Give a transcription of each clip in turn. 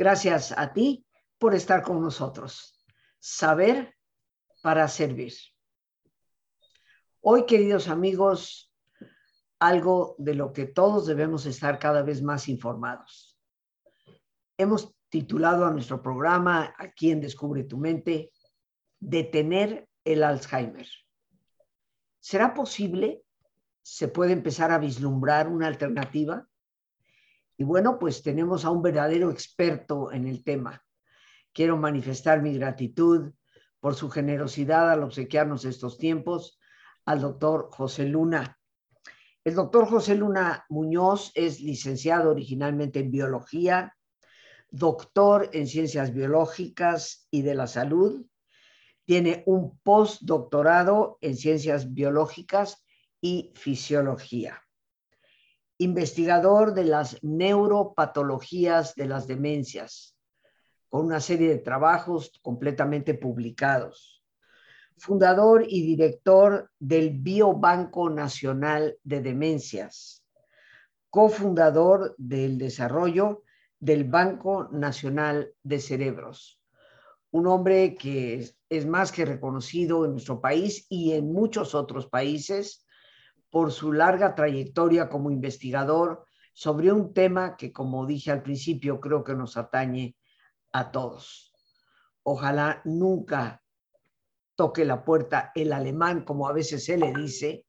Gracias a ti por estar con nosotros. Saber para servir. Hoy, queridos amigos, algo de lo que todos debemos estar cada vez más informados. Hemos titulado a nuestro programa aquí en Descubre tu mente, Detener el Alzheimer. ¿Será posible? ¿Se puede empezar a vislumbrar una alternativa? Y bueno, pues tenemos a un verdadero experto en el tema. Quiero manifestar mi gratitud por su generosidad al obsequiarnos estos tiempos al doctor José Luna. El doctor José Luna Muñoz es licenciado originalmente en biología, doctor en ciencias biológicas y de la salud. Tiene un postdoctorado en ciencias biológicas y fisiología investigador de las neuropatologías de las demencias, con una serie de trabajos completamente publicados. Fundador y director del Biobanco Nacional de Demencias. Cofundador del desarrollo del Banco Nacional de Cerebros. Un hombre que es más que reconocido en nuestro país y en muchos otros países por su larga trayectoria como investigador sobre un tema que, como dije al principio, creo que nos atañe a todos. Ojalá nunca toque la puerta el alemán, como a veces se le dice,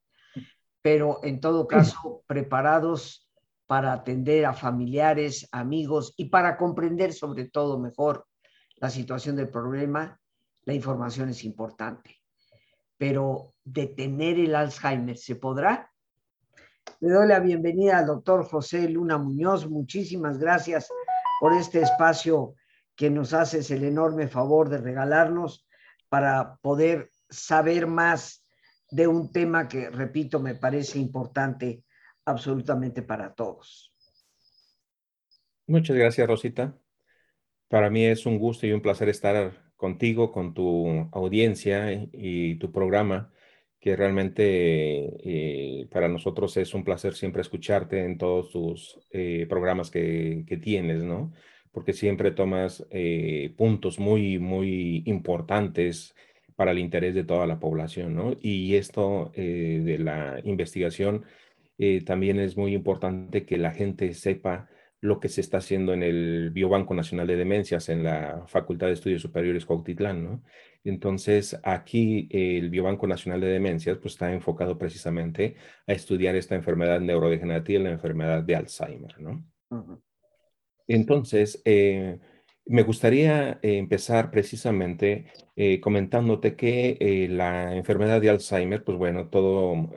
pero en todo caso preparados para atender a familiares, amigos y para comprender sobre todo mejor la situación del problema, la información es importante pero detener el Alzheimer, ¿se podrá? Le doy la bienvenida al doctor José Luna Muñoz. Muchísimas gracias por este espacio que nos haces el enorme favor de regalarnos para poder saber más de un tema que, repito, me parece importante absolutamente para todos. Muchas gracias, Rosita. Para mí es un gusto y un placer estar contigo, con tu audiencia y tu programa, que realmente eh, para nosotros es un placer siempre escucharte en todos tus eh, programas que, que, tienes, ¿no? Porque siempre tomas eh, puntos muy, muy importantes para el interés de toda la población, ¿no? Y esto de la investigación también es muy importante que la gente sepa lo que se está haciendo en el Biobanco Nacional de Demencias en la Facultad de Estudios Superiores Cuautitlán, ¿no? Entonces, aquí el Biobanco Nacional de Demencias pues, está enfocado precisamente a estudiar esta enfermedad neurodegenerativa, la enfermedad de Alzheimer, ¿no? Entonces, eh, me gustaría empezar precisamente eh, comentándote que eh, la enfermedad de Alzheimer, pues bueno, todo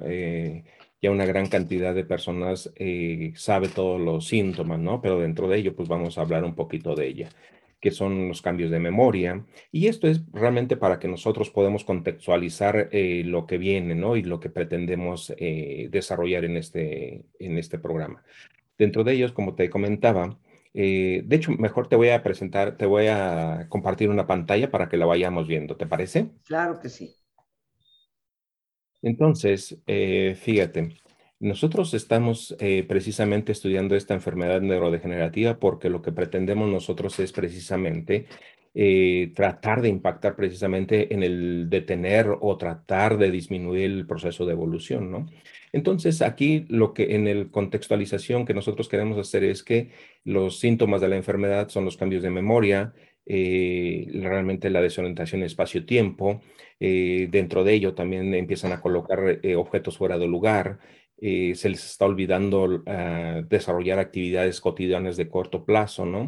ya una gran cantidad de personas eh, sabe todos los síntomas, ¿no? Pero dentro de ello, pues vamos a hablar un poquito de ella, que son los cambios de memoria. Y esto es realmente para que nosotros podamos contextualizar eh, lo que viene, ¿no? Y lo que pretendemos eh, desarrollar en este, en este programa. Dentro de ellos, como te comentaba, de hecho, mejor te voy a presentar, te voy a compartir una pantalla para que la vayamos viendo, ¿te parece? Claro que sí. Entonces, eh, fíjate, nosotros estamos eh, precisamente estudiando esta enfermedad neurodegenerativa porque lo que pretendemos nosotros es precisamente eh, tratar de impactar precisamente en el detener o tratar de disminuir el proceso de evolución, ¿no? Entonces, aquí lo que en el contextualización que nosotros queremos hacer es que los síntomas de la enfermedad son los cambios de memoria, realmente la desorientación espacio-tiempo. Eh, dentro de ello también empiezan a colocar eh, objetos fuera de lugar, eh, se les está olvidando ah, desarrollar actividades cotidianas de corto plazo, ¿no?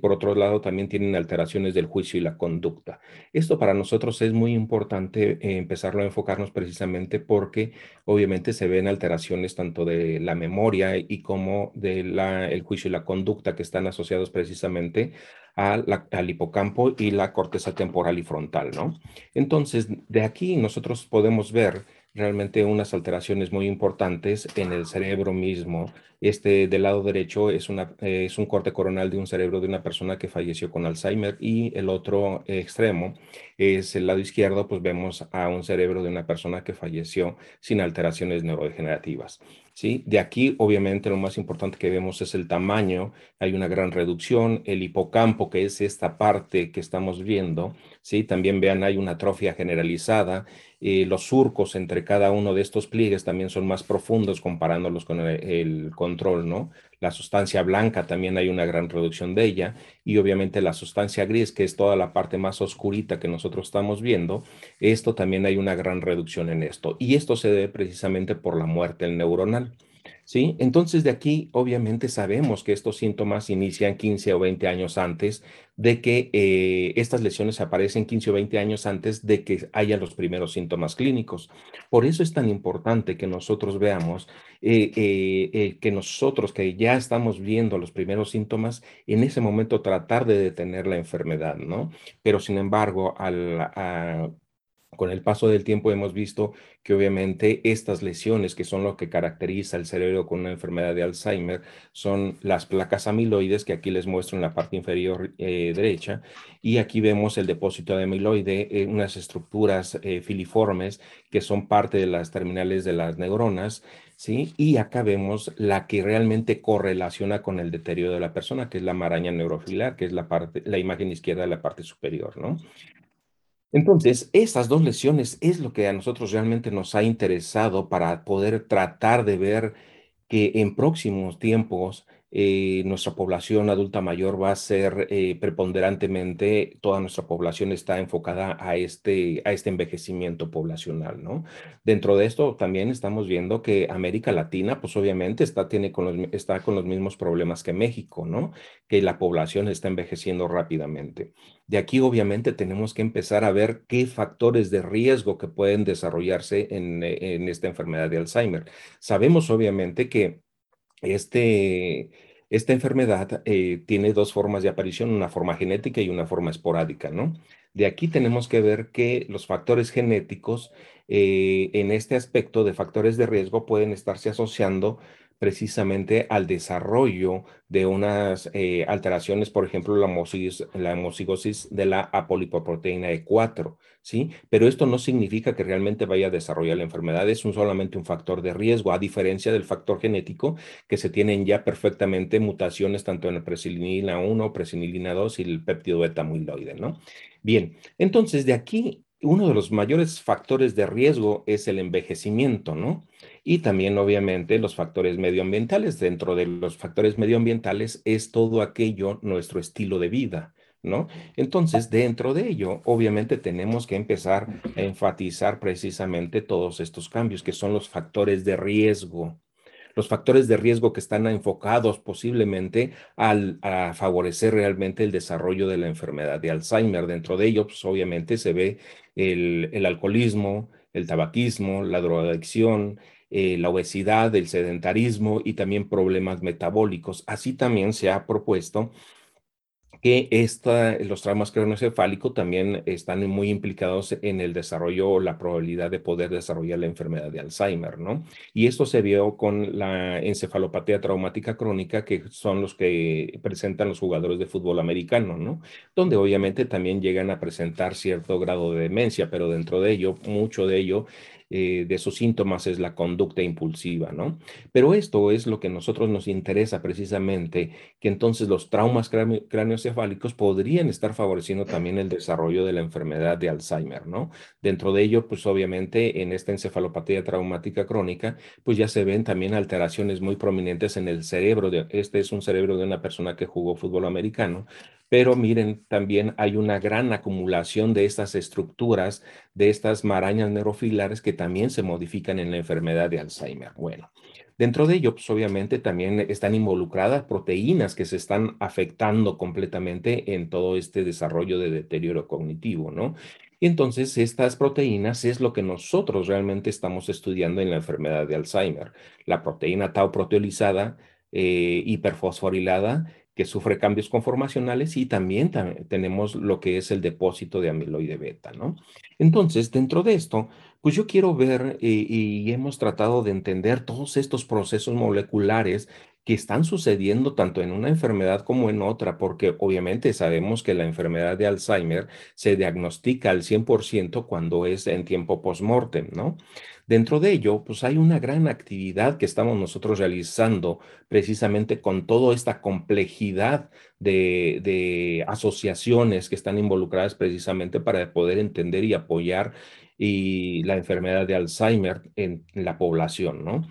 por otro lado, también tienen alteraciones del juicio y la conducta. Esto para nosotros es muy importante eh, empezarlo a enfocarnos precisamente porque obviamente se ven alteraciones tanto de la memoria y como del el juicio y la conducta que están asociados precisamente al hipocampo y la corteza temporal y frontal, ¿no? Entonces, de aquí nosotros podemos ver realmente unas alteraciones muy importantes en el cerebro mismo. Este del lado derecho es, es un corte coronal de un cerebro de una persona que falleció con Alzheimer y el otro extremo es el lado izquierdo, pues vemos a un cerebro de una persona que falleció sin alteraciones neurodegenerativas. ¿Sí? De aquí, obviamente, lo más importante que vemos es el tamaño, hay una gran reducción, el hipocampo, que es esta parte que estamos viendo, ¿sí? También vean, hay una atrofia generalizada, eh, los surcos entre cada uno de estos pliegues también son más profundos comparándolos con el, el, control, ¿no? La sustancia blanca también hay una gran reducción de ella y obviamente la sustancia gris, que es toda la parte más oscurita que nosotros estamos viendo, esto también hay una gran reducción en esto. Y esto se debe precisamente por la muerte neuronal. ¿Sí? Entonces de aquí obviamente sabemos que estos síntomas inician 15 o 20 años antes de que eh, estas lesiones aparecen 15 o 20 años antes de que haya los primeros síntomas clínicos. Por eso es tan importante que nosotros veamos eh, eh, que nosotros que ya estamos viendo los primeros síntomas, en ese momento tratar de detener la enfermedad, ¿no? Pero sin embargo, al, con el paso del tiempo hemos visto que obviamente estas lesiones, que son lo que caracteriza el cerebro con una enfermedad de Alzheimer, son las placas amiloides, que aquí les muestro en la parte inferior eh, derecha, y aquí vemos el depósito de amiloide, eh, unas estructuras eh, filiformes que son parte de las terminales de las neuronas, ¿sí? Y acá vemos la que realmente correlaciona con el deterioro de la persona, que es la maraña neurofilar, que es la, parte, la imagen izquierda de la parte superior, ¿no? Entonces, estas dos lesiones es lo que a nosotros realmente nos ha interesado para poder tratar de ver que en próximos tiempos eh, nuestra población adulta mayor va a ser eh, preponderantemente, toda nuestra población está enfocada a este, a este envejecimiento poblacional, ¿no? Dentro de esto también estamos viendo que América Latina, pues obviamente está, tiene con los, está con los mismos problemas que México, ¿no? Que la población está envejeciendo rápidamente. De aquí obviamente tenemos que empezar a ver qué factores de riesgo que pueden desarrollarse en, en esta enfermedad de Alzheimer. Sabemos obviamente que este, esta enfermedad eh, tiene dos formas de aparición, una forma genética y una forma esporádica, ¿no? De aquí tenemos que ver que los factores genéticos eh, en este aspecto de factores de riesgo pueden estarse asociando precisamente al desarrollo de unas eh, alteraciones, por ejemplo, la, la homocigosis de la apolipoproteína E4, ¿sí? Pero esto no significa que realmente vaya a desarrollar la enfermedad, es un, solamente un factor de riesgo, a diferencia del factor genético, que se tienen ya perfectamente mutaciones tanto en la presinilina 1, presinilina 2 y el péptido beta ¿no? Bien, entonces de aquí uno de los mayores factores de riesgo es el envejecimiento, ¿no? Y también, obviamente, los factores medioambientales. Dentro de los factores medioambientales es todo aquello, nuestro estilo de vida, Entonces, dentro de ello, obviamente, tenemos que empezar a enfatizar precisamente todos estos cambios, que son los factores de riesgo, los factores de riesgo que están enfocados posiblemente al, a favorecer realmente el desarrollo de la enfermedad de Alzheimer. Dentro de ellos, pues, obviamente, se ve el, el, alcoholismo, el tabaquismo, la drogadicción, eh, la obesidad, el sedentarismo y también problemas metabólicos. Así también se ha propuesto que esta, los traumas craneoencefálicos también están muy implicados en el desarrollo o la probabilidad de poder desarrollar la enfermedad de Alzheimer, ¿no? Y esto se vio con la encefalopatía traumática crónica, que son los que presentan los jugadores de fútbol americano, ¿no? Donde obviamente también llegan a presentar cierto grado de demencia, pero dentro de ello, mucho de ello eh, de sus síntomas es la conducta impulsiva, ¿no? Pero esto es lo que a nosotros nos interesa precisamente, que entonces los traumas craneoencefálicos podrían estar favoreciendo también el desarrollo de la enfermedad de Alzheimer, ¿no? Dentro de ello, pues obviamente en esta encefalopatía traumática crónica, pues ya se ven también alteraciones muy prominentes en el cerebro. De, este es un cerebro de una persona que jugó fútbol americano, pero miren, también hay una gran acumulación de estas estructuras, de estas marañas neurofilares que también se modifican en la enfermedad de Alzheimer. Bueno, dentro de ello, pues obviamente también están involucradas proteínas que se están afectando completamente en todo este desarrollo de deterioro cognitivo, ¿no? Y entonces estas proteínas es lo que nosotros realmente estamos estudiando en la enfermedad de Alzheimer. La proteína tau proteolizada eh, hiperfosforilada que sufre cambios conformacionales y también tenemos lo que es el depósito de amiloide beta, ¿no? Entonces, dentro de esto, pues yo quiero ver eh, y hemos tratado de entender todos estos procesos moleculares que están sucediendo tanto en una enfermedad como en otra, porque obviamente sabemos que la enfermedad de Alzheimer se diagnostica al 100% cuando es en tiempo post-mortem, ¿no? Dentro de ello, pues hay una gran actividad que estamos nosotros realizando precisamente con toda esta complejidad de, asociaciones que están involucradas precisamente para poder entender y apoyar la enfermedad de Alzheimer en la población, ¿no?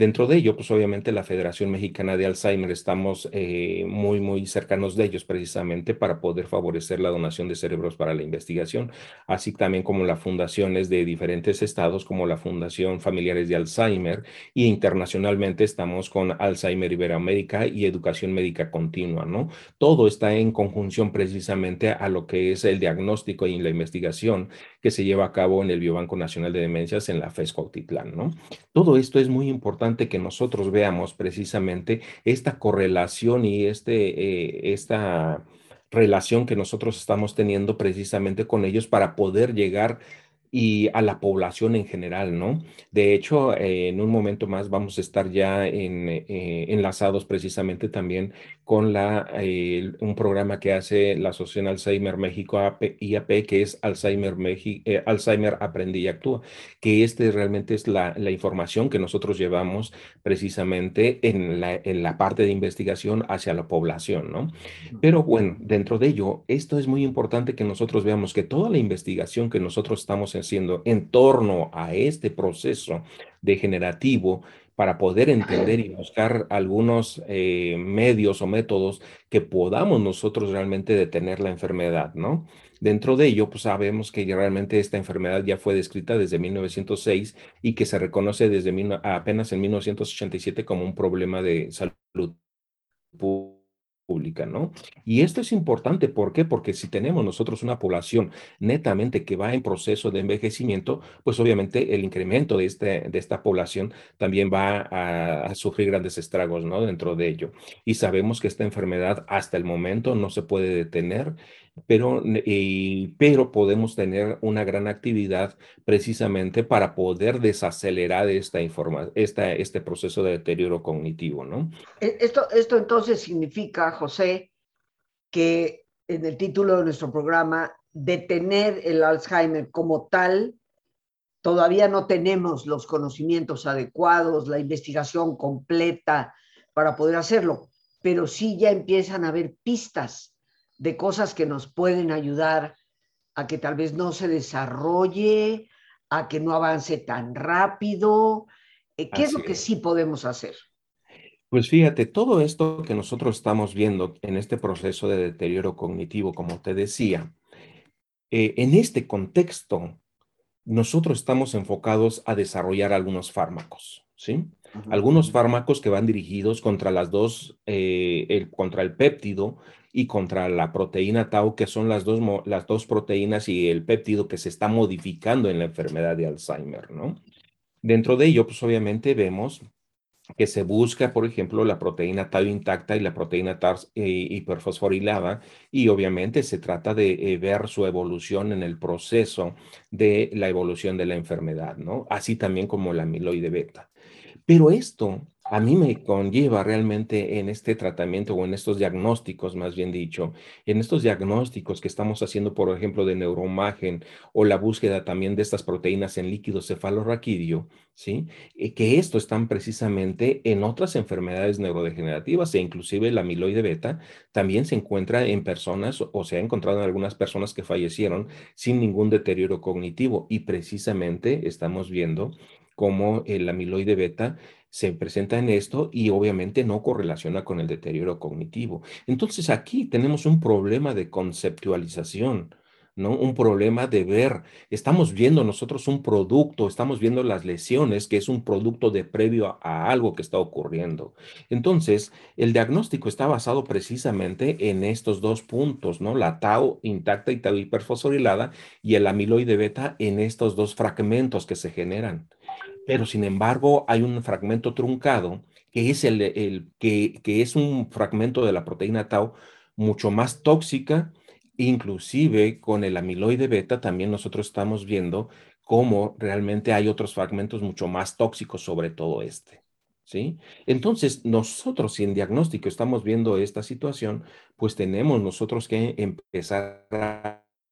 Dentro de ello, pues obviamente la Federación Mexicana de Alzheimer estamos eh, muy, muy cercanos de ellos precisamente para poder favorecer la donación de cerebros para la investigación, así también como las fundaciones de diferentes estados como la Fundación Familiares de Alzheimer y internacionalmente estamos con Alzheimer Iberoamérica y Educación Médica Continua, ¿no? Todo está en conjunción precisamente a lo que es el diagnóstico y la investigación que se lleva a cabo en el Biobanco Nacional de Demencias en la FES Cuautitlán, ¿no? Todo esto es muy importante que nosotros veamos precisamente esta correlación y este, eh, esta relación que nosotros estamos teniendo precisamente con ellos para poder llegar y a la población en general, ¿no? De hecho, eh, en un momento más vamos a estar ya en, eh, enlazados precisamente también con la, eh, un programa que hace la Asociación Alzheimer México IAP, que es Alzheimer, Alzheimer Aprendí y Actúa, que este realmente es la, la información que nosotros llevamos precisamente en la, en la parte de investigación hacia la población, ¿no? Pero bueno, dentro de ello, esto es muy importante que nosotros veamos que toda la investigación que nosotros estamos haciendo en torno a este proceso degenerativo para poder entender y buscar algunos eh, medios o métodos que podamos nosotros realmente detener la enfermedad, ¿no? Dentro de ello, pues sabemos que realmente esta enfermedad ya fue descrita desde 1906 y que se reconoce desde apenas en 1987 como un problema de salud pública pública, ¿no? Y esto es importante, ¿por qué? Porque si tenemos nosotros una población netamente que va en proceso de envejecimiento, pues obviamente el incremento de, este, de esta población también va a, sufrir grandes estragos, ¿no? Dentro de ello. Y sabemos que esta enfermedad hasta el momento no se puede detener, pero, pero podemos tener una gran actividad precisamente para poder desacelerar esta informa, esta, este proceso de deterioro cognitivo, ¿no? E, esto, esto entonces significa, José, que en el título de nuestro programa, detener el Alzheimer como tal, todavía no tenemos los conocimientos adecuados, la investigación completa para poder hacerlo, pero sí ya empiezan a haber pistas de cosas que nos pueden ayudar a que tal vez no se desarrolle, a que no avance tan rápido. Eh, ¿Qué es lo que sí podemos hacer? Pues fíjate, todo esto que nosotros estamos viendo en este proceso de deterioro cognitivo, como te decía, eh, en este contexto, nosotros estamos enfocados a desarrollar algunos fármacos, ¿sí? Algunos fármacos que van dirigidos contra las dos, eh, el, contra el péptido y contra la proteína tau, que son las dos, las dos proteínas y el péptido que se está modificando en la enfermedad de Alzheimer, ¿no? Dentro de ello, pues obviamente vemos que se busca, por ejemplo, la proteína tau intacta y la proteína tau eh, hiperfosforilada, y obviamente se trata de eh, ver su evolución en el proceso de la evolución de la enfermedad, ¿no? Así también como la amiloide beta. Pero esto a mí me conlleva realmente en este tratamiento o en estos diagnósticos, más bien dicho, en estos diagnósticos que estamos haciendo, por ejemplo, de neuroimagen o la búsqueda también de estas proteínas en líquido cefalorraquídeo, ¿sí? Eh, que esto están precisamente en otras enfermedades neurodegenerativas e inclusive la amiloide beta también se encuentra en personas o se ha encontrado en algunas personas que fallecieron sin ningún deterioro cognitivo y precisamente estamos viendo cómo el amiloide beta se presenta en esto y obviamente no correlaciona con el deterioro cognitivo. Entonces aquí tenemos un problema de conceptualización. ¿no? Un problema de ver. Estamos viendo nosotros un producto, estamos viendo las lesiones, que es un producto de previo a, algo que está ocurriendo. Entonces, el diagnóstico está basado precisamente en estos dos puntos, ¿no? La tau intacta y tau hiperfosforilada y el amiloide beta en estos dos fragmentos que se generan pero sin embargo hay un fragmento truncado que es, el, que, que es un fragmento de la proteína tau mucho más tóxica, inclusive con el amiloide beta también nosotros estamos viendo cómo realmente hay otros fragmentos mucho más tóxicos sobre todo este. ¿Sí? Entonces, nosotros si en diagnóstico estamos viendo esta situación, pues tenemos nosotros que empezar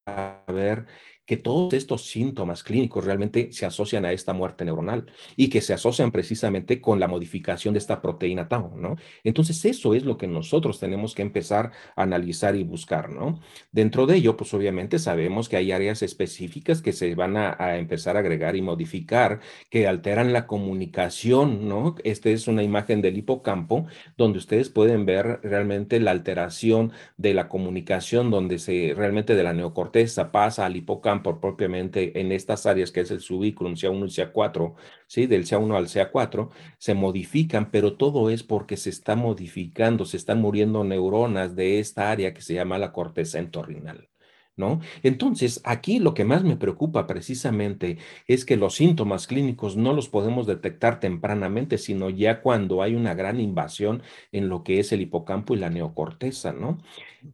a ver que todos estos síntomas clínicos realmente se asocian a esta muerte neuronal y que se asocian precisamente con la modificación de esta proteína tau, ¿no? Entonces, eso es lo que nosotros tenemos que empezar a analizar y buscar, ¿no? Dentro de ello, pues obviamente sabemos que hay áreas específicas que se van a, empezar a agregar y modificar, que alteran la comunicación, ¿no? Esta es una imagen del hipocampo donde ustedes pueden ver realmente la alteración de la comunicación, donde se realmente de la neocorteza pasa al hipocampo por propiamente en estas áreas que es el subículum CA1 y CA4, ¿sí? del CA1 al CA4, se modifican, pero todo es porque se está modificando, se están muriendo neuronas de esta área que se llama la corteza entorrinal. ¿No? Entonces, aquí lo que más me preocupa precisamente es que los síntomas clínicos no los podemos detectar tempranamente, sino ya cuando hay una gran invasión en lo que es el hipocampo y la neocorteza, ¿no?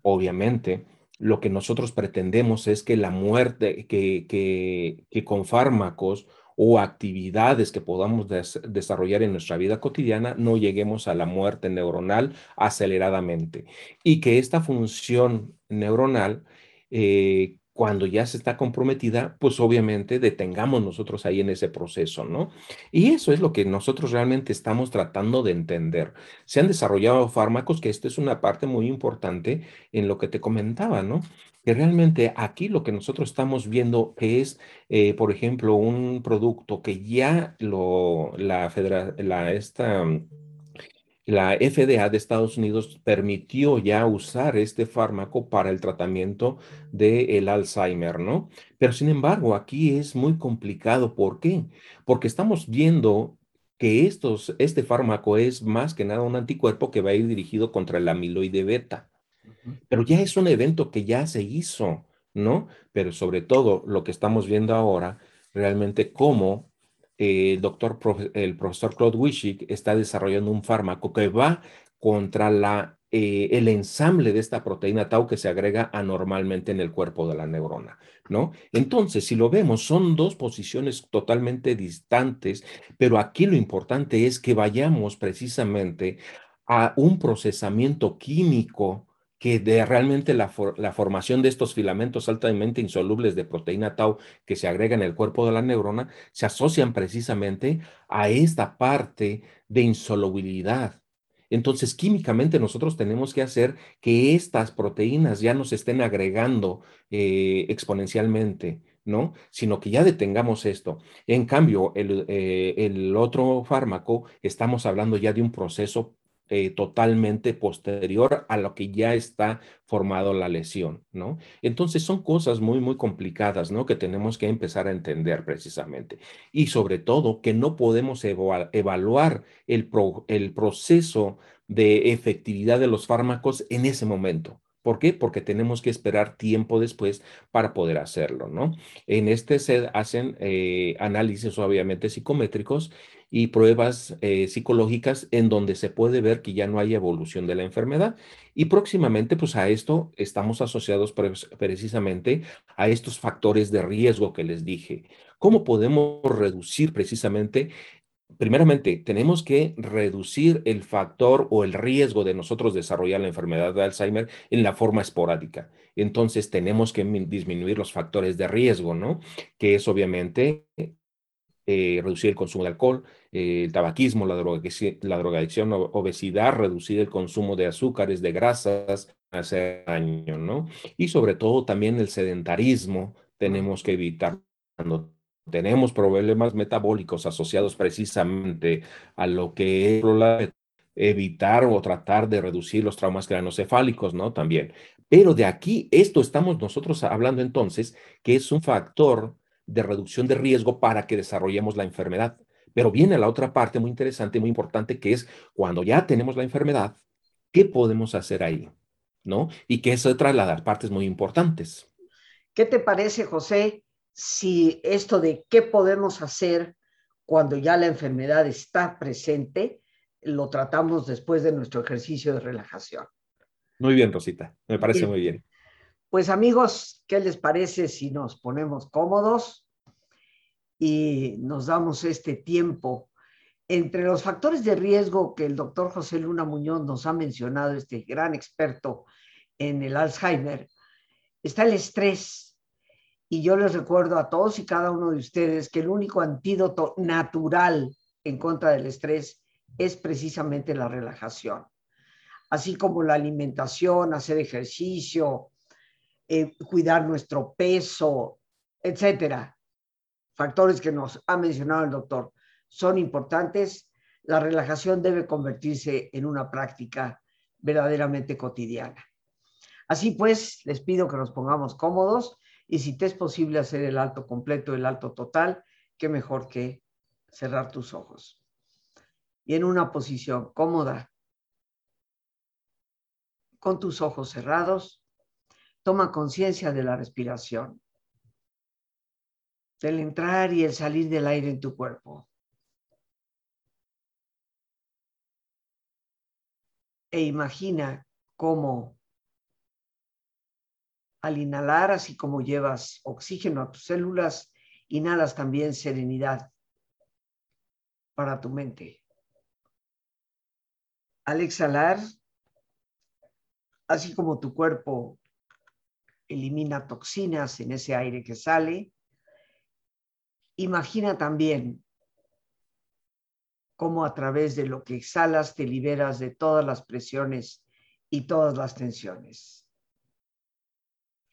Obviamente, lo que nosotros pretendemos es que la muerte, que, que, con fármacos o actividades que podamos desarrollar en nuestra vida cotidiana, no lleguemos a la muerte neuronal aceleradamente. Y que esta función neuronal eh, cuando ya se está comprometida, pues obviamente detengamos nosotros ahí en ese proceso, ¿no? Y eso es lo que nosotros realmente estamos tratando de entender. Se han desarrollado fármacos, que esta es una parte muy importante en lo que te comentaba, ¿no? Que realmente aquí lo que nosotros estamos viendo es, eh, por ejemplo, un producto que ya lo, la, federación, la, esta la FDA de Estados Unidos permitió ya usar este fármaco para el tratamiento del Alzheimer, ¿no? Pero sin embargo, aquí es muy complicado. ¿Por qué? Porque estamos viendo que estos, este fármaco es más que nada un anticuerpo que va a ir dirigido contra el amiloide beta. Pero ya es un evento que ya se hizo, ¿no? Pero sobre todo lo que estamos viendo ahora, realmente cómo el doctor, el profesor Claude Wishick está desarrollando un fármaco que va contra la, eh, el ensamble de esta proteína tau que se agrega anormalmente en el cuerpo de la neurona, ¿no? Entonces, si lo vemos, son dos posiciones totalmente distantes, pero aquí lo importante es que vayamos precisamente a un procesamiento químico que de realmente la, formación de estos filamentos altamente insolubles de proteína tau que se agrega en el cuerpo de la neurona se asocian precisamente a esta parte de insolubilidad. Entonces, químicamente nosotros tenemos que hacer que estas proteínas ya no se estén agregando eh, exponencialmente, ¿no? Sino que ya detengamos esto. En cambio, el, eh, el otro fármaco, estamos hablando ya de un proceso eh, totalmente posterior a lo que ya está formado la lesión, ¿no? Entonces son cosas muy, muy complicadas, ¿no? Que tenemos que empezar a entender precisamente. Y sobre todo que no podemos evaluar el, el proceso de efectividad de los fármacos en ese momento. ¿Por qué? Porque tenemos que esperar tiempo después para poder hacerlo, ¿no? En este se hacen eh, análisis obviamente psicométricos y pruebas eh, psicológicas en donde se puede ver que ya no hay evolución de la enfermedad. Y próximamente, pues a esto estamos asociados precisamente a estos factores de riesgo que les dije. ¿Cómo podemos reducir precisamente primeramente, tenemos que reducir el factor o el riesgo de nosotros desarrollar la enfermedad de Alzheimer en la forma esporádica. Entonces, tenemos que disminuir los factores de riesgo, ¿no? Que es obviamente eh, reducir el consumo de alcohol, eh, el tabaquismo, la, la drogadicción, obesidad, reducir el consumo de azúcares, de grasas, hace daño, ¿no? Y sobre todo también el sedentarismo, tenemos que evitar tenemos problemas metabólicos asociados precisamente a lo que es evitar o tratar de reducir los traumas craneoencefálicos, ¿no? También. Pero de aquí, esto estamos nosotros hablando entonces, que es un factor de reducción de riesgo para que desarrollemos la enfermedad. Pero viene la otra parte muy interesante, muy importante, que es cuando ya tenemos la enfermedad, ¿qué podemos hacer ahí? ¿No? Y que es otra de las partes muy importantes. ¿Qué te parece, José, si esto de qué podemos hacer cuando ya la enfermedad está presente, lo tratamos después de nuestro ejercicio de relajación. Muy bien, Rosita, me parece muy bien. Pues amigos, ¿qué les parece si nos ponemos cómodos y nos damos este tiempo? Entre los factores de riesgo que el doctor José Luna Muñoz nos ha mencionado, este gran experto en el Alzheimer, está el estrés. Y yo les recuerdo a todos y cada uno de ustedes que el único antídoto natural en contra del estrés es precisamente la relajación, así como la alimentación, hacer ejercicio, eh, cuidar nuestro peso, etcétera. Factores que nos ha mencionado el doctor son importantes. La relajación debe convertirse en una práctica verdaderamente cotidiana. Así pues, les pido que nos pongamos cómodos y si te es posible hacer el alto completo, el alto total, qué mejor que cerrar tus ojos. Y en una posición cómoda, con tus ojos cerrados, toma conciencia de la respiración, del entrar y el salir del aire en tu cuerpo. E imagina cómo al inhalar, así como llevas oxígeno a tus células, inhalas también serenidad para tu mente. Al exhalar, así como tu cuerpo elimina toxinas en ese aire que sale, imagina también cómo a través de lo que exhalas te liberas de todas las presiones y todas las tensiones.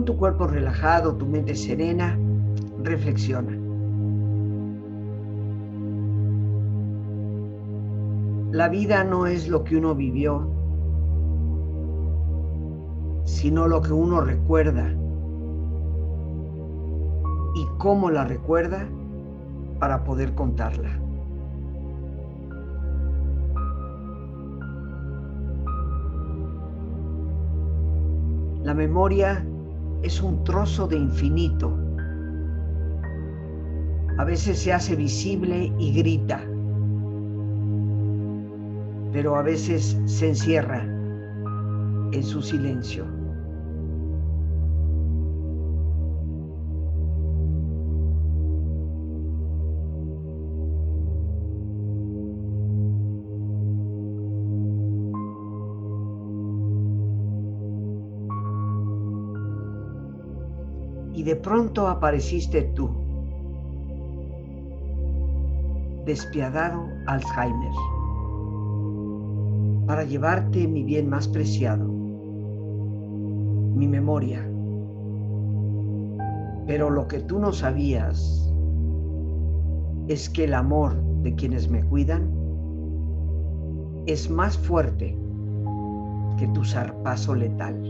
Con tu cuerpo relajado, tu mente serena, reflexiona. La vida no es lo que uno vivió, sino lo que uno recuerda y cómo la recuerda para poder contarla. La memoria es un trozo de infinito. A veces se hace visible y grita, pero a veces se encierra en su silencio. De pronto apareciste tú, despiadado Alzheimer, para llevarte mi bien más preciado, mi memoria. Pero lo que tú no sabías es que el amor de quienes me cuidan es más fuerte que tu zarpazo letal.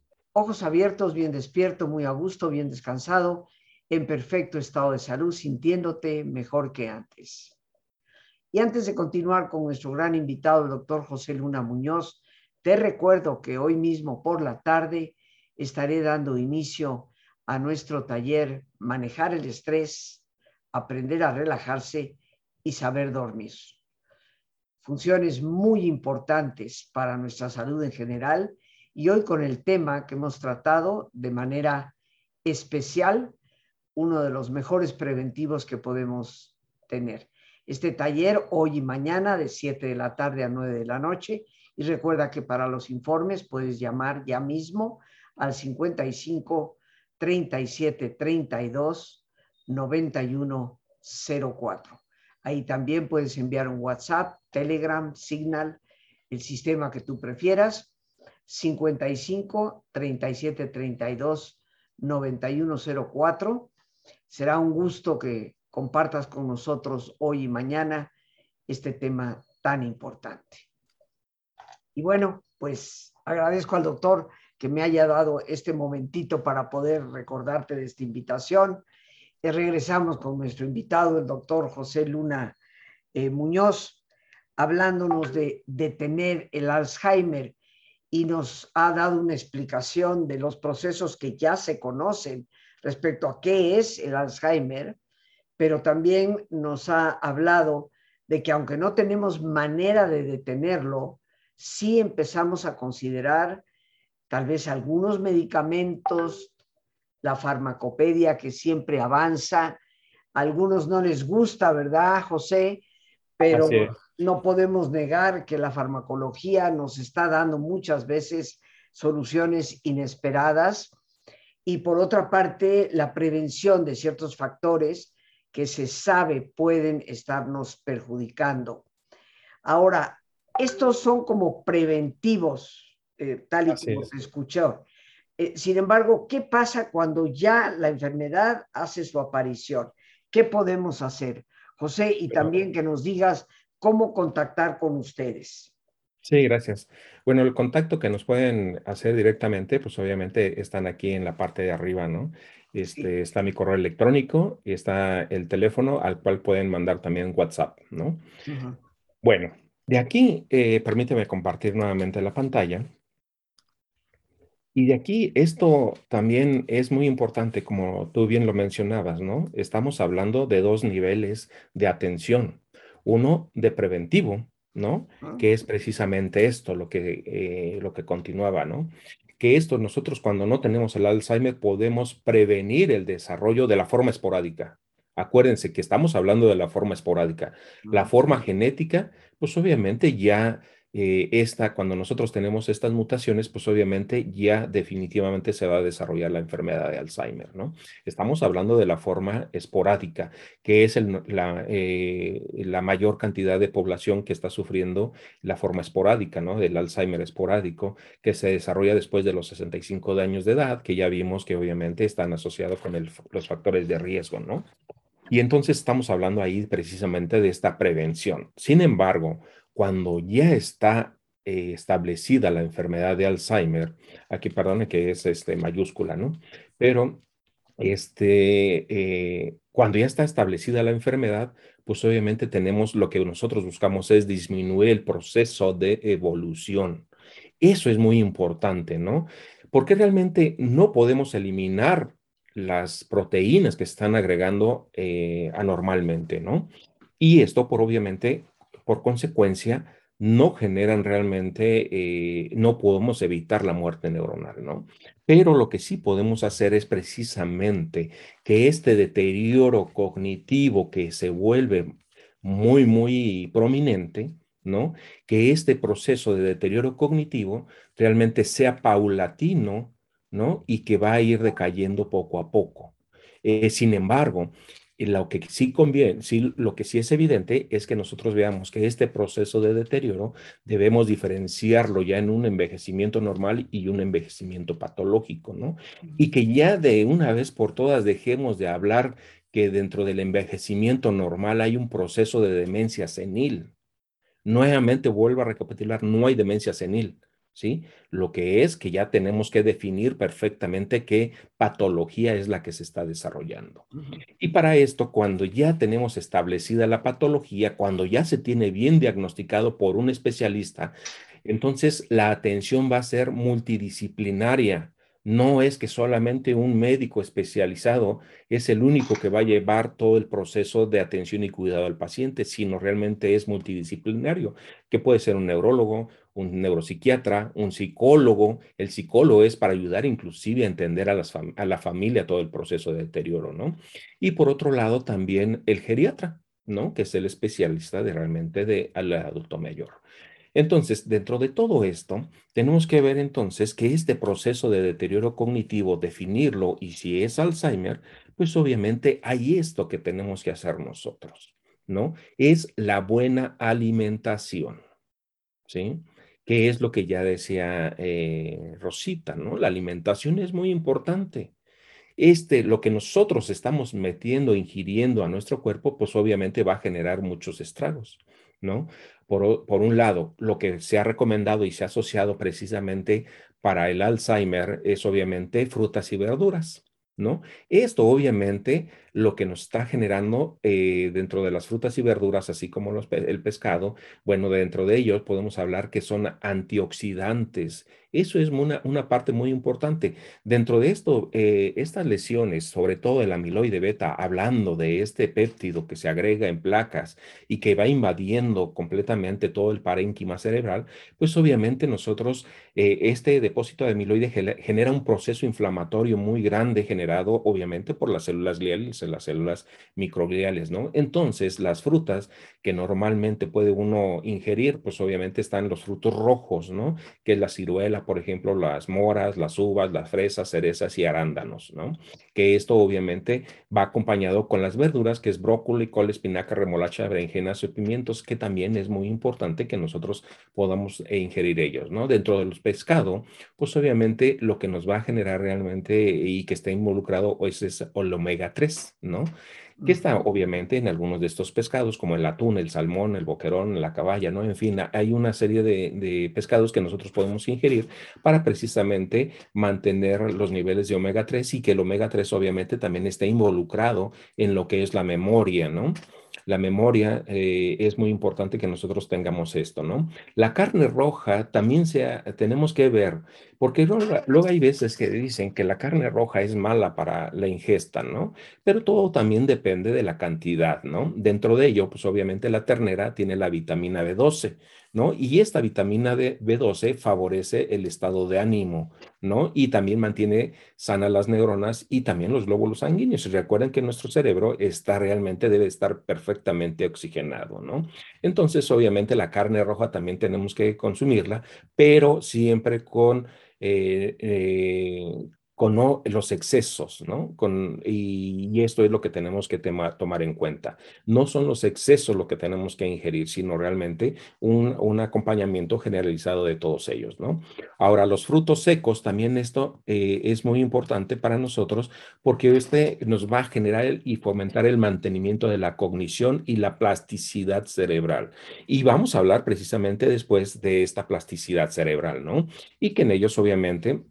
ojos abiertos, bien despierto, muy a gusto, bien descansado, en perfecto estado de salud, sintiéndote mejor que antes. Y antes de continuar con nuestro gran invitado, el doctor José Luna Muñoz, te recuerdo que hoy mismo por la tarde estaré dando inicio a nuestro taller Manejar el estrés, aprender a relajarse y saber dormir. Funciones muy importantes para nuestra salud en general y hoy con el tema que hemos tratado de manera especial, uno de los mejores preventivos que podemos tener. Este taller hoy y mañana de 7 de la tarde a 9 de la noche Y recuerda que para los informes puedes llamar ya mismo al 55 37 32 91 04. Ahí también puedes enviar un WhatsApp, Telegram, Signal, el sistema que tú prefieras. 55 37 32 91 04. Será un gusto que compartas con nosotros hoy y mañana este tema tan importante. Y bueno, pues agradezco al doctor que me haya dado este momentito para poder recordarte de esta invitación. Y regresamos con nuestro invitado, el doctor José Luna eh, Muñoz, hablándonos de detener el Alzheimer y nos ha dado una explicación de los procesos que ya se conocen respecto a qué es el Alzheimer, pero también nos ha hablado de que aunque no tenemos manera de detenerlo, sí empezamos a considerar tal vez algunos medicamentos, la farmacopedia que siempre avanza. Algunos no les gusta, ¿verdad, José? Pero no podemos negar que la farmacología nos está dando muchas veces soluciones inesperadas. Y por otra parte, la prevención de ciertos factores que se sabe pueden estarnos perjudicando. Ahora, estos son como preventivos, eh, tal y como se escuchó. Eh, sin embargo, ¿qué pasa cuando ya la enfermedad hace su aparición? ¿Qué podemos hacer? José, y también que nos digas cómo contactar con ustedes. Sí, gracias. Bueno, el contacto que nos pueden hacer directamente, pues obviamente están aquí en la parte de arriba, ¿no? Este, Está mi correo electrónico y está el teléfono al cual pueden mandar también WhatsApp, ¿no? Bueno, de aquí, eh, permíteme compartir nuevamente la pantalla. Y de aquí, esto también es muy importante, como tú bien lo mencionabas, ¿no? Estamos hablando de dos niveles de atención. Uno de preventivo, ¿no? Ah. Que es precisamente esto, lo que, eh, lo que continuaba, ¿no? Que esto nosotros cuando no tenemos el Alzheimer podemos prevenir el desarrollo de la forma esporádica. Acuérdense que estamos hablando de la forma esporádica. La forma genética, pues obviamente ya eh, esta, cuando nosotros tenemos estas mutaciones, pues obviamente ya definitivamente se va a desarrollar la enfermedad de Alzheimer, ¿no? Estamos hablando de la forma esporádica, que es la, eh, la, mayor cantidad de población que está sufriendo la forma esporádica, ¿no? Del Alzheimer esporádico, que se desarrolla después de los 65 años de edad, que ya vimos que obviamente están asociados con los factores de riesgo, ¿no? Y entonces estamos hablando ahí precisamente de esta prevención. Sin embargo, cuando ya está eh, establecida la enfermedad de Alzheimer, aquí perdone que es este, mayúscula, ¿no? Pero este, eh, cuando ya está establecida la enfermedad, pues obviamente tenemos lo que nosotros buscamos es disminuir el proceso de evolución. Eso es muy importante, ¿no? Porque realmente no podemos eliminar las proteínas que están agregando eh, anormalmente, ¿no? Y esto por obviamente por consecuencia, no generan realmente, eh, no podemos evitar la muerte neuronal, ¿no? Pero lo que sí podemos hacer es precisamente que este deterioro cognitivo que se vuelve muy, muy prominente, ¿no? Que este proceso de deterioro cognitivo realmente sea paulatino, ¿no? Y que va a ir decayendo poco a poco. Eh, sin embargo, y lo que sí conviene, sí, lo que sí es evidente es que nosotros veamos que este proceso de deterioro debemos diferenciarlo ya en un envejecimiento normal y un envejecimiento patológico, ¿no? Y que ya de una vez por todas dejemos de hablar que dentro del envejecimiento normal hay un proceso de demencia senil. Nuevamente vuelvo a recapitular, no hay demencia senil. ¿Sí? Lo que es que ya tenemos que definir perfectamente qué patología es la que se está desarrollando. Y para esto, cuando ya tenemos establecida la patología, cuando ya se tiene bien diagnosticado por un especialista, entonces la atención va a ser multidisciplinaria no es que solamente un médico especializado es el único que va a llevar todo el proceso de atención y cuidado al paciente, sino realmente es multidisciplinario, que puede ser un neurólogo, un neuropsiquiatra, un psicólogo. El psicólogo es para ayudar inclusive a entender a, a la familia todo el proceso de deterioro, ¿no? Y por otro lado también el geriatra, ¿no? Que es el especialista de realmente de, al adulto mayor. Entonces, dentro de todo esto, tenemos que ver entonces que este proceso de deterioro cognitivo, definirlo y si es Alzheimer, pues obviamente hay esto que tenemos que hacer nosotros, ¿no? Es la buena alimentación, ¿sí? Que es lo que ya decía eh, Rosita, ¿no? La alimentación es muy importante este, lo que nosotros estamos metiendo, ingiriendo a nuestro cuerpo, pues obviamente va a generar muchos estragos, ¿no? Por, por un lado, lo que se ha recomendado y se ha asociado precisamente para el Alzheimer es obviamente frutas y verduras. Esto obviamente lo que nos está generando eh, dentro de las frutas y verduras, así como el pescado, bueno, dentro de ellos podemos hablar que son antioxidantes. Eso es una, una parte muy importante. Dentro de esto, eh, estas lesiones, sobre todo el amiloide beta, hablando de este péptido que se agrega en placas y que va invadiendo completamente todo el parénquima cerebral, pues obviamente nosotros, eh, este depósito de amiloide genera un proceso inflamatorio muy grande generado obviamente por las células gliales las células microgliales, ¿no? Entonces, las frutas que normalmente puede uno ingerir, pues obviamente están los frutos rojos, ¿no? Que es la ciruela, por ejemplo, las moras, las uvas, las fresas, cerezas y arándanos, ¿no? Que esto obviamente va acompañado con las verduras, que es brócoli, col, espinaca, remolacha, berenjenas y pimientos, que también es muy importante que nosotros podamos eh, ingerir ellos, ¿no? Dentro de los pescados, pues obviamente lo que nos va a generar realmente y que está involucrado pues, es el omega 3, ¿no? Que está obviamente en algunos de estos pescados, como el atún, el salmón, el boquerón, la caballa, ¿no? En fin, hay una serie de, pescados que nosotros podemos ingerir para precisamente mantener los niveles de omega 3 y que el omega 3 obviamente también esté involucrado en lo que es la memoria, ¿no? La memoria, eh, es muy importante que nosotros tengamos esto, ¿no? La carne roja también sea, tenemos que ver, porque luego, hay veces que dicen que la carne roja es mala para la ingesta, ¿no? Pero todo también depende de la cantidad, ¿no? Dentro de ello, pues obviamente la ternera tiene la vitamina B12, ¿no? Y esta vitamina B12 favorece el estado de ánimo, ¿no? Y también mantiene sanas las neuronas y también los glóbulos sanguíneos. Recuerden que nuestro cerebro está realmente, debe estar perfectamente oxigenado, ¿no? Entonces, obviamente, la carne roja también tenemos que consumirla, pero siempre con eh, eh, con los excesos, ¿no? Con, y, esto es lo que tenemos que tomar en cuenta. No son los excesos lo que tenemos que ingerir, sino realmente un, acompañamiento generalizado de todos ellos, ¿no? Ahora, los frutos secos, también esto eh, es muy importante para nosotros porque este nos va a generar y fomentar el mantenimiento de la cognición y la plasticidad cerebral. Y vamos a hablar precisamente después de esta plasticidad cerebral, ¿no? Y que en ellos, obviamente,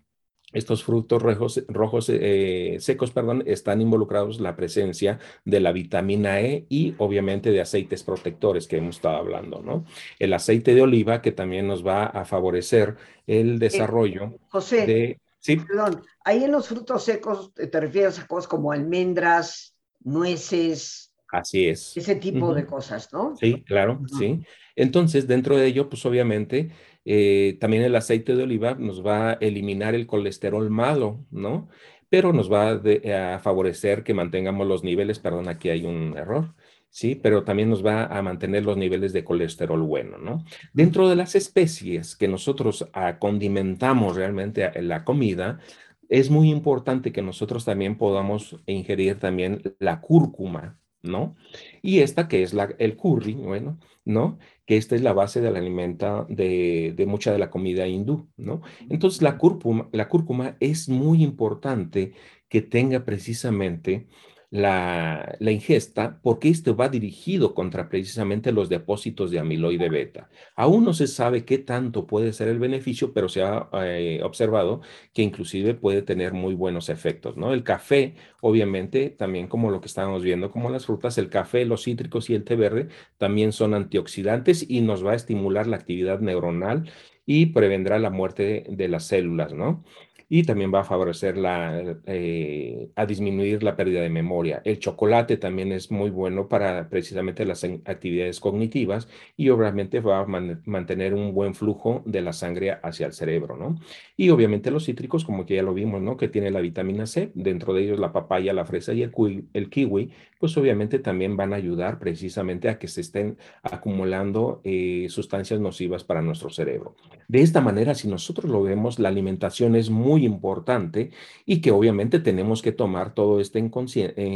estos frutos rojos, rojos eh, secos perdón, están involucrados la presencia de la vitamina E y obviamente de aceites protectores que hemos estado hablando, ¿no? El aceite de oliva que también nos va a favorecer el eh, desarrollo José, de... Sí. Perdón, ahí en los frutos secos te refieres a cosas como almendras, nueces. Así es. Ese tipo de cosas, ¿no? Sí, claro, sí. Entonces, dentro de ello, pues obviamente eh, también el aceite de oliva nos va a eliminar el colesterol malo, ¿no? Pero nos va a, favorecer que mantengamos los niveles, perdón, aquí hay un error, ¿sí? Pero también nos va a mantener los niveles de colesterol bueno, ¿no? Dentro de las especies que nosotros ah, condimentamos realmente en la comida, es muy importante que nosotros también podamos ingerir también la cúrcuma, ¿no? Y esta que es la, el curry, bueno, ¿no? Que esta es la base del alimento de, de, mucha de la comida hindú, ¿no? Entonces la cúrcuma, la cúrcuma es muy importante que tenga precisamente la, ingesta porque esto va dirigido contra precisamente los depósitos de amiloide beta. Aún no se sabe qué tanto puede ser el beneficio, pero se ha eh, observado que inclusive puede tener muy buenos efectos, ¿no? El café, obviamente, también como lo que estábamos viendo, como las frutas, el café, los cítricos y el té verde también son antioxidantes y nos va a estimular la actividad neuronal y prevendrá la muerte de las células, ¿no? Y también va a favorecer la, eh, a disminuir la pérdida de memoria. El chocolate también es muy bueno para precisamente las actividades cognitivas y obviamente va a mantener un buen flujo de la sangre hacia el cerebro, ¿no? Y obviamente los cítricos, como que ya lo vimos, ¿no? Que tiene la vitamina C, dentro de ellos la papaya, la fresa y el, el kiwi, pues obviamente también van a ayudar precisamente a que se estén acumulando eh, sustancias nocivas para nuestro cerebro. De esta manera, si nosotros lo vemos, la alimentación es muy importante y que obviamente tenemos que tomar todo esto en,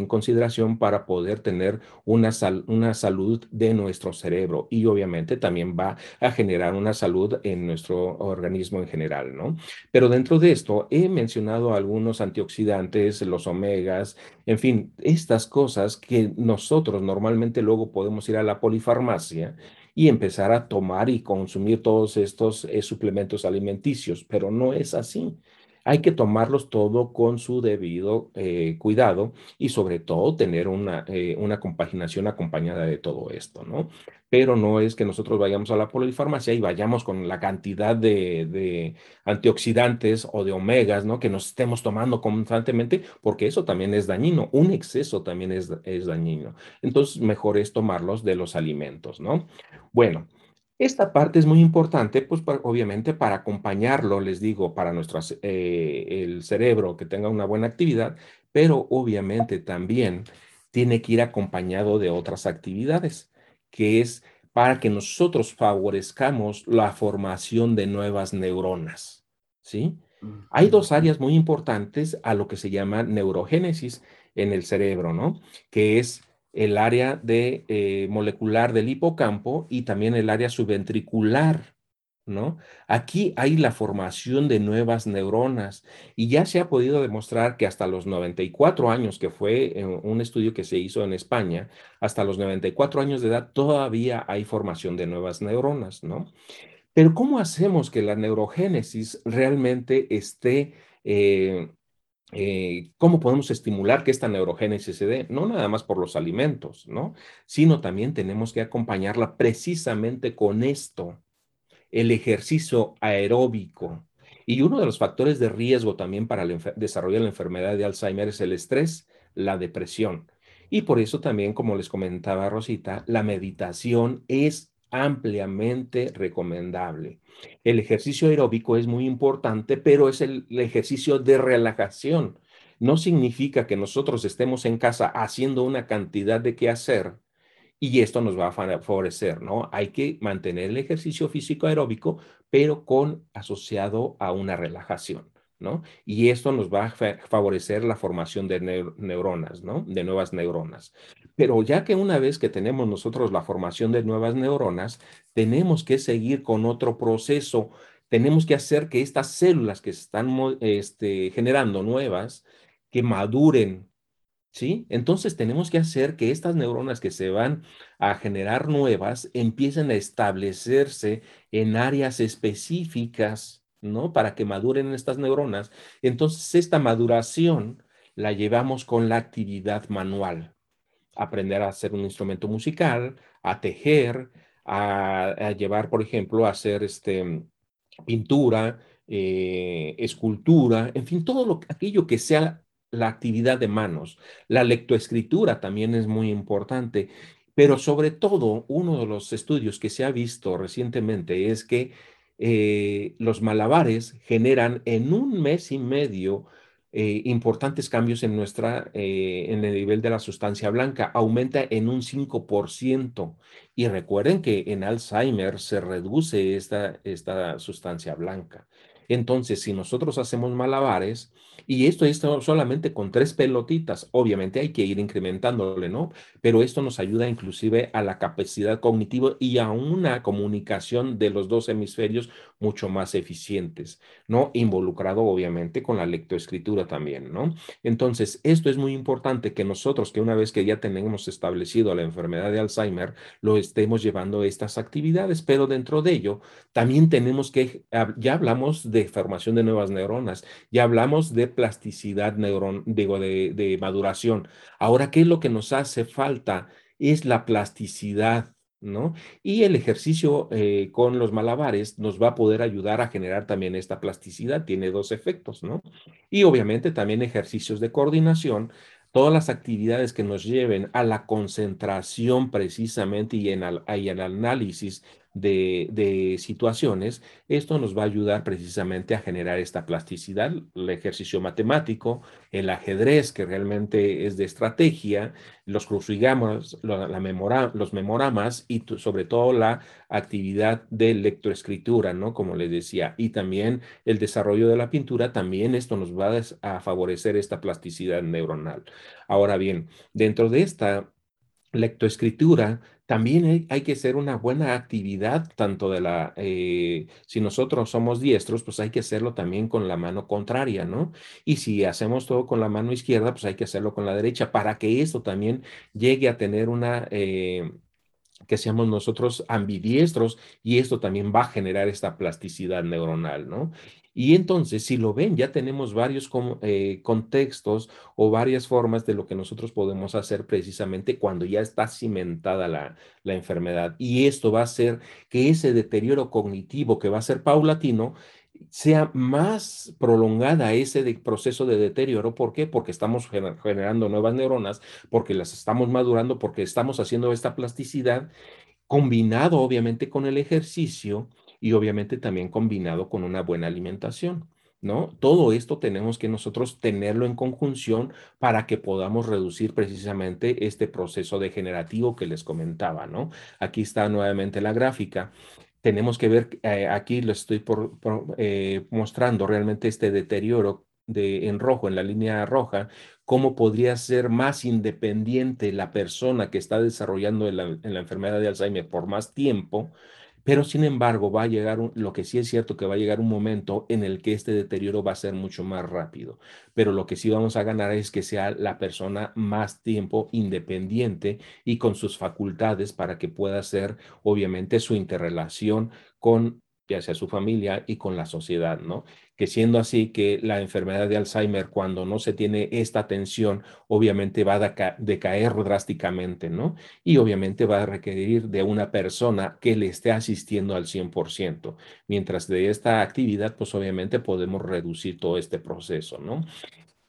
consideración para poder tener una, una salud de nuestro cerebro y obviamente también va a generar una salud en nuestro organismo en general, ¿no? Pero dentro de esto he mencionado algunos antioxidantes, los omegas, en fin, estas cosas que nosotros normalmente luego podemos ir a la polifarmacia y empezar a tomar y consumir todos estos eh, suplementos alimenticios, pero no es así hay que tomarlos todo con su debido eh, cuidado y sobre todo tener una, eh, una compaginación acompañada de todo esto, ¿no? Pero no es que nosotros vayamos a la polifarmacia y vayamos con la cantidad de, antioxidantes o de omegas, ¿no? Que nos estemos tomando constantemente, porque eso también es dañino. Un exceso también es, es dañino. Entonces, mejor es tomarlos de los alimentos, ¿no? Bueno, esta parte es muy importante, pues obviamente para acompañarlo, les digo, para nuestro, eh, el cerebro que tenga una buena actividad, pero obviamente también tiene que ir acompañado de otras actividades, que es para que nosotros favorezcamos la formación de nuevas neuronas, ¿sí? Hay dos áreas muy importantes a lo que se llama neurogénesis en el cerebro, ¿no? Que es el área de, eh, molecular del hipocampo y también el área subventricular, ¿no? Aquí hay la formación de nuevas neuronas y ya se ha podido demostrar que hasta los 94 años, que fue eh, un estudio que se hizo en España, hasta los 94 años de edad todavía hay formación de nuevas neuronas, ¿no? Pero ¿cómo hacemos que la neurogénesis realmente esté eh, eh, cómo podemos estimular que esta neurogénesis se dé, no nada más por los alimentos, ¿no? Sino también tenemos que acompañarla precisamente con esto, el ejercicio aeróbico. Y uno de los factores de riesgo también para desarrollar la enfermedad de Alzheimer es el estrés, la depresión. Y por eso también, como les comentaba Rosita, la meditación es ampliamente recomendable. El ejercicio aeróbico es muy importante, pero es el, ejercicio de relajación. No significa que nosotros estemos en casa haciendo una cantidad de qué hacer y esto nos va a favorecer, ¿no? Hay que mantener el ejercicio físico aeróbico, pero con asociado a una relajación. ¿no? Y esto nos va a favorecer la formación de neuronas, ¿no? De nuevas neuronas. Pero ya que una vez que tenemos nosotros la formación de nuevas neuronas, tenemos que seguir con otro proceso. Tenemos que hacer que estas células que se están este, generando nuevas, que maduren, ¿sí? Entonces tenemos que hacer que estas neuronas que se van a generar nuevas empiecen a establecerse en áreas específicas ¿no? Para que maduren estas neuronas. Entonces, esta maduración la llevamos con la actividad manual. Aprender a hacer un instrumento musical, a tejer, a, llevar, por ejemplo, a hacer este, pintura, eh, escultura, en fin, todo lo, aquello que sea la actividad de manos. La lectoescritura también es muy importante, pero sobre todo, uno de los estudios que se ha visto recientemente es que eh, los malabares generan en un mes y medio eh, importantes cambios en, nuestra, eh, en el nivel de la sustancia blanca. Aumenta en un 5%. Y recuerden que en Alzheimer se reduce esta, esta sustancia blanca. Entonces, si nosotros hacemos malabares, y esto es solamente con tres pelotitas, obviamente hay que ir incrementándole, ¿no? Pero esto nos ayuda inclusive a la capacidad cognitiva y a una comunicación de los dos hemisferios mucho más eficientes, ¿no? Involucrado obviamente con la lectoescritura también, ¿no? Entonces, esto es muy importante que nosotros, que una vez que ya tenemos establecido la enfermedad de Alzheimer, lo estemos llevando a estas actividades, pero dentro de ello también tenemos que, ya hablamos de formación de nuevas neuronas, ya hablamos de plasticidad neurón, digo, de, de maduración. Ahora, ¿qué es lo que nos hace falta? Es la plasticidad ¿no? Y el ejercicio eh, con los malabares nos va a poder ayudar a generar también esta plasticidad, tiene dos efectos, ¿no? Y obviamente también ejercicios de coordinación todas las actividades que nos lleven a la concentración precisamente y en, el análisis de, situaciones, esto nos va a ayudar precisamente a generar esta plasticidad, el ejercicio matemático, el ajedrez, que realmente es de estrategia, los crucigramas, la, los memoramas y sobre todo la actividad de lectoescritura, ¿no? Como les decía, y también el desarrollo de la pintura, también esto nos va a favorecer esta plasticidad neuronal. Ahora bien, dentro de esta lectoescritura, también hay, que hacer una buena actividad, tanto de la, eh, si nosotros somos diestros, pues hay que hacerlo también con la mano contraria, ¿no? Y si hacemos todo con la mano izquierda, pues hay que hacerlo con la derecha, para que esto también llegue a tener una, eh, que seamos nosotros ambidiestros y esto también va a generar esta plasticidad neuronal, ¿no? Y entonces, si lo ven, ya tenemos varios eh, contextos o varias formas de lo que nosotros podemos hacer precisamente cuando ya está cimentada la, la enfermedad. Y esto va a hacer que ese deterioro cognitivo que va a ser paulatino sea más prolongada ese proceso de deterioro. ¿Por qué? Porque estamos generando nuevas neuronas, porque las estamos madurando, porque estamos haciendo esta plasticidad combinado obviamente con el ejercicio y obviamente también combinado con una buena alimentación. ¿No? Todo esto tenemos que nosotros tenerlo en conjunción para que podamos reducir precisamente este proceso degenerativo que les comentaba, ¿no? Aquí está nuevamente la gráfica. Tenemos que ver, eh, aquí lo estoy por, eh, mostrando realmente este deterioro de, en rojo, en la línea roja, cómo podría ser más independiente la persona que está desarrollando en la enfermedad de Alzheimer por más tiempo, pero sin embargo, va a llegar, lo que sí es cierto que va a llegar un momento en el que este deterioro va a ser mucho más rápido. Pero lo que sí vamos a ganar es que sea la persona más tiempo independiente y con sus facultades para que pueda hacer, obviamente, su interrelación con sea su familia y con la sociedad, ¿no? Que siendo así que la enfermedad de Alzheimer, cuando no se tiene esta atención, obviamente va a decaer drásticamente, ¿no? Y obviamente va a requerir de una persona que le esté asistiendo al 100%. Mientras de esta actividad, pues obviamente podemos reducir todo este proceso, ¿no?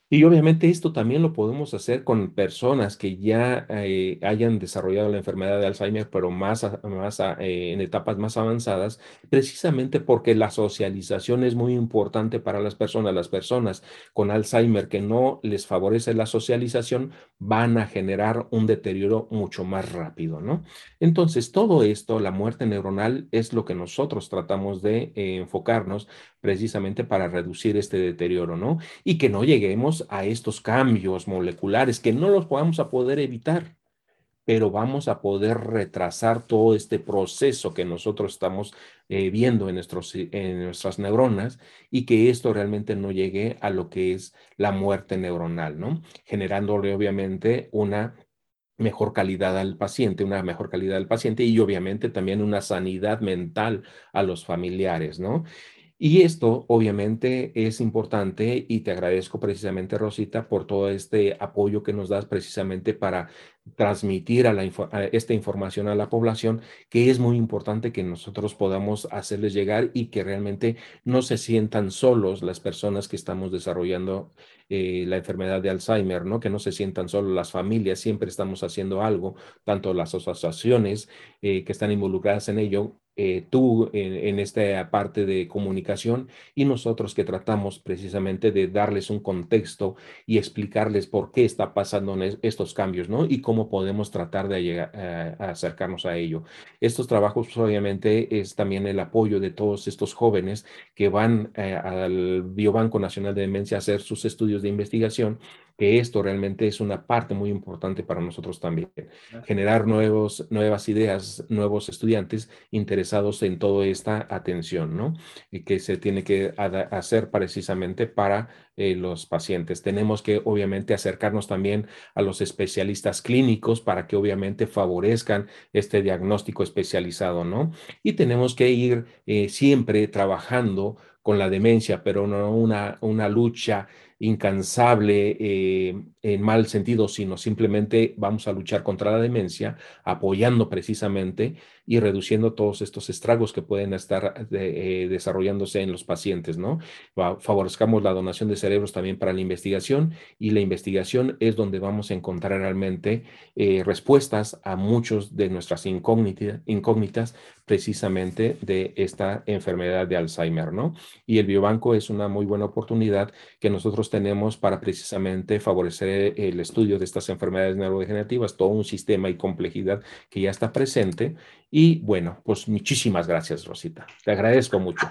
Y obviamente esto también lo podemos hacer con personas que ya eh, hayan desarrollado la enfermedad de Alzheimer, pero más, más eh, en etapas más avanzadas, precisamente porque la socialización es muy importante para las personas. Las personas con Alzheimer que no les favorece la socialización van a generar un deterioro mucho más rápido, ¿no? Entonces, todo esto, la muerte neuronal, es lo que nosotros tratamos de eh, enfocarnos precisamente para reducir este deterioro, ¿no? Y que no lleguemos a estos cambios moleculares, que no los podamos a poder evitar, pero vamos a poder retrasar todo este proceso que nosotros estamos eh, viendo en, nuestros, en nuestras neuronas y que esto realmente no llegue a lo que es la muerte neuronal, ¿no? Generándole obviamente una mejor calidad al paciente, una mejor calidad al paciente y obviamente también una sanidad mental a los familiares, ¿no? Y esto obviamente es importante y te agradezco precisamente, Rosita, por todo este apoyo que nos das precisamente para transmitir a, la, esta información a la población, que es muy importante que nosotros podamos hacerles llegar y que realmente no se sientan solos las personas que estamos desarrollando eh, la enfermedad de Alzheimer, ¿no? Que no se sientan solos las familias, siempre estamos haciendo algo, tanto las asociaciones eh, que están involucradas en ello, eh, tú en, esta parte de comunicación y nosotros que tratamos precisamente de darles un contexto y explicarles por qué está pasando estos cambios, ¿no? Y cómo podemos tratar de llegar, eh, acercarnos a ello. Estos trabajos pues, obviamente es también el apoyo de todos estos jóvenes que van eh, al Biobanco Nacional de Demencia a hacer sus estudios de investigación que esto realmente es una parte muy importante para nosotros también. Generar nuevos, nuevas ideas, nuevos estudiantes interesados en toda esta atención, ¿no? Y que se tiene que hacer precisamente para eh, los pacientes. Tenemos que obviamente acercarnos también a los especialistas clínicos para que obviamente favorezcan este diagnóstico especializado, ¿no? Y tenemos que ir eh, siempre trabajando con la demencia, pero no una, una lucha incansable eh, en mal sentido, sino simplemente vamos a luchar contra la demencia, apoyando precisamente y reduciendo todos estos estragos que pueden estar eh, desarrollándose en los pacientes, ¿no? Favorezcamos la donación de cerebros también para la investigación y la investigación es donde vamos a encontrar realmente eh, respuestas a muchos de nuestras incógnitas, precisamente de esta enfermedad de Alzheimer, ¿no? Y el biobanco es una muy buena oportunidad que nosotros tenemos para precisamente favorecer el estudio de estas enfermedades neurodegenerativas, todo un sistema y complejidad que ya está presente y bueno, pues muchísimas gracias, Rosita. Te agradezco mucho.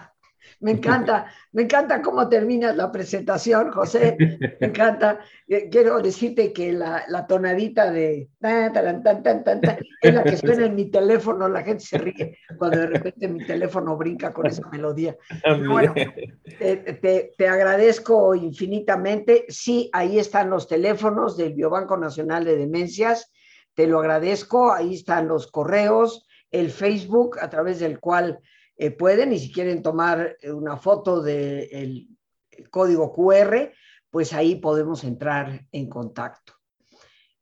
Me encanta, me encanta cómo terminas la presentación, José. Me encanta. Eh, quiero decirte que la, la tonadita de tan, tan, tan, tan, es la que suena en mi teléfono. La gente se ríe cuando de repente mi teléfono brinca con esa melodía. Bueno, te, te agradezco infinitamente. Sí, ahí están los teléfonos del Biobanco Nacional de Demencias. Te lo agradezco. Ahí están los correos el Facebook a través del cual eh, pueden y si quieren tomar eh, una foto del código QR, pues ahí podemos entrar en contacto.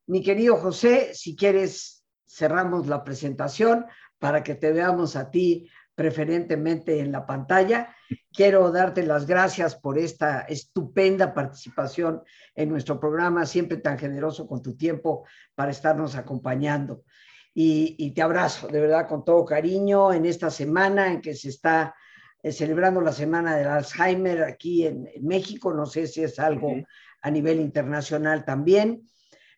Mi querido José, si quieres, cerramos la presentación para que te veamos a ti preferentemente en la pantalla. Quiero darte las gracias por esta estupenda participación en nuestro programa, siempre tan generoso con tu tiempo para estarnos acompañando y, te abrazo de verdad con todo cariño en esta semana en que se está eh, celebrando la semana del Alzheimer aquí en, México. No sé si es algo a nivel internacional también,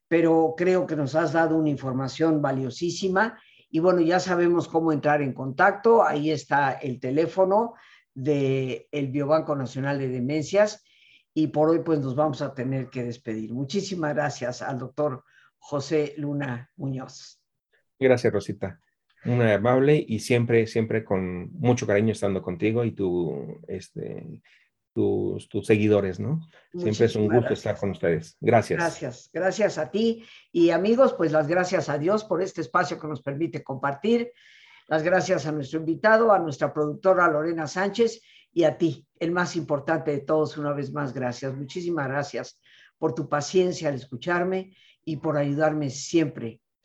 pero creo que nos has dado una información valiosísima. Y bueno, ya sabemos cómo entrar en contacto. Ahí está el teléfono del el Biobanco Nacional de Demencias. Y por hoy pues nos vamos a tener que despedir. Muchísimas gracias al doctor José Luna Muñoz. Gracias, Rosita. Muy amable y siempre, siempre con mucho cariño estando contigo y tu, este, tus, tus seguidores, ¿no? siempre es un gusto estar con ustedes. Gracias. Gracias, gracias a ti. Y amigos, pues las gracias a Dios por este espacio que nos permite compartir. Las gracias a nuestro invitado, a nuestra productora Lorena Sánchez y a ti, el más importante de todos, una vez más, gracias. Muchísimas gracias por tu paciencia al escucharme y por ayudarme siempre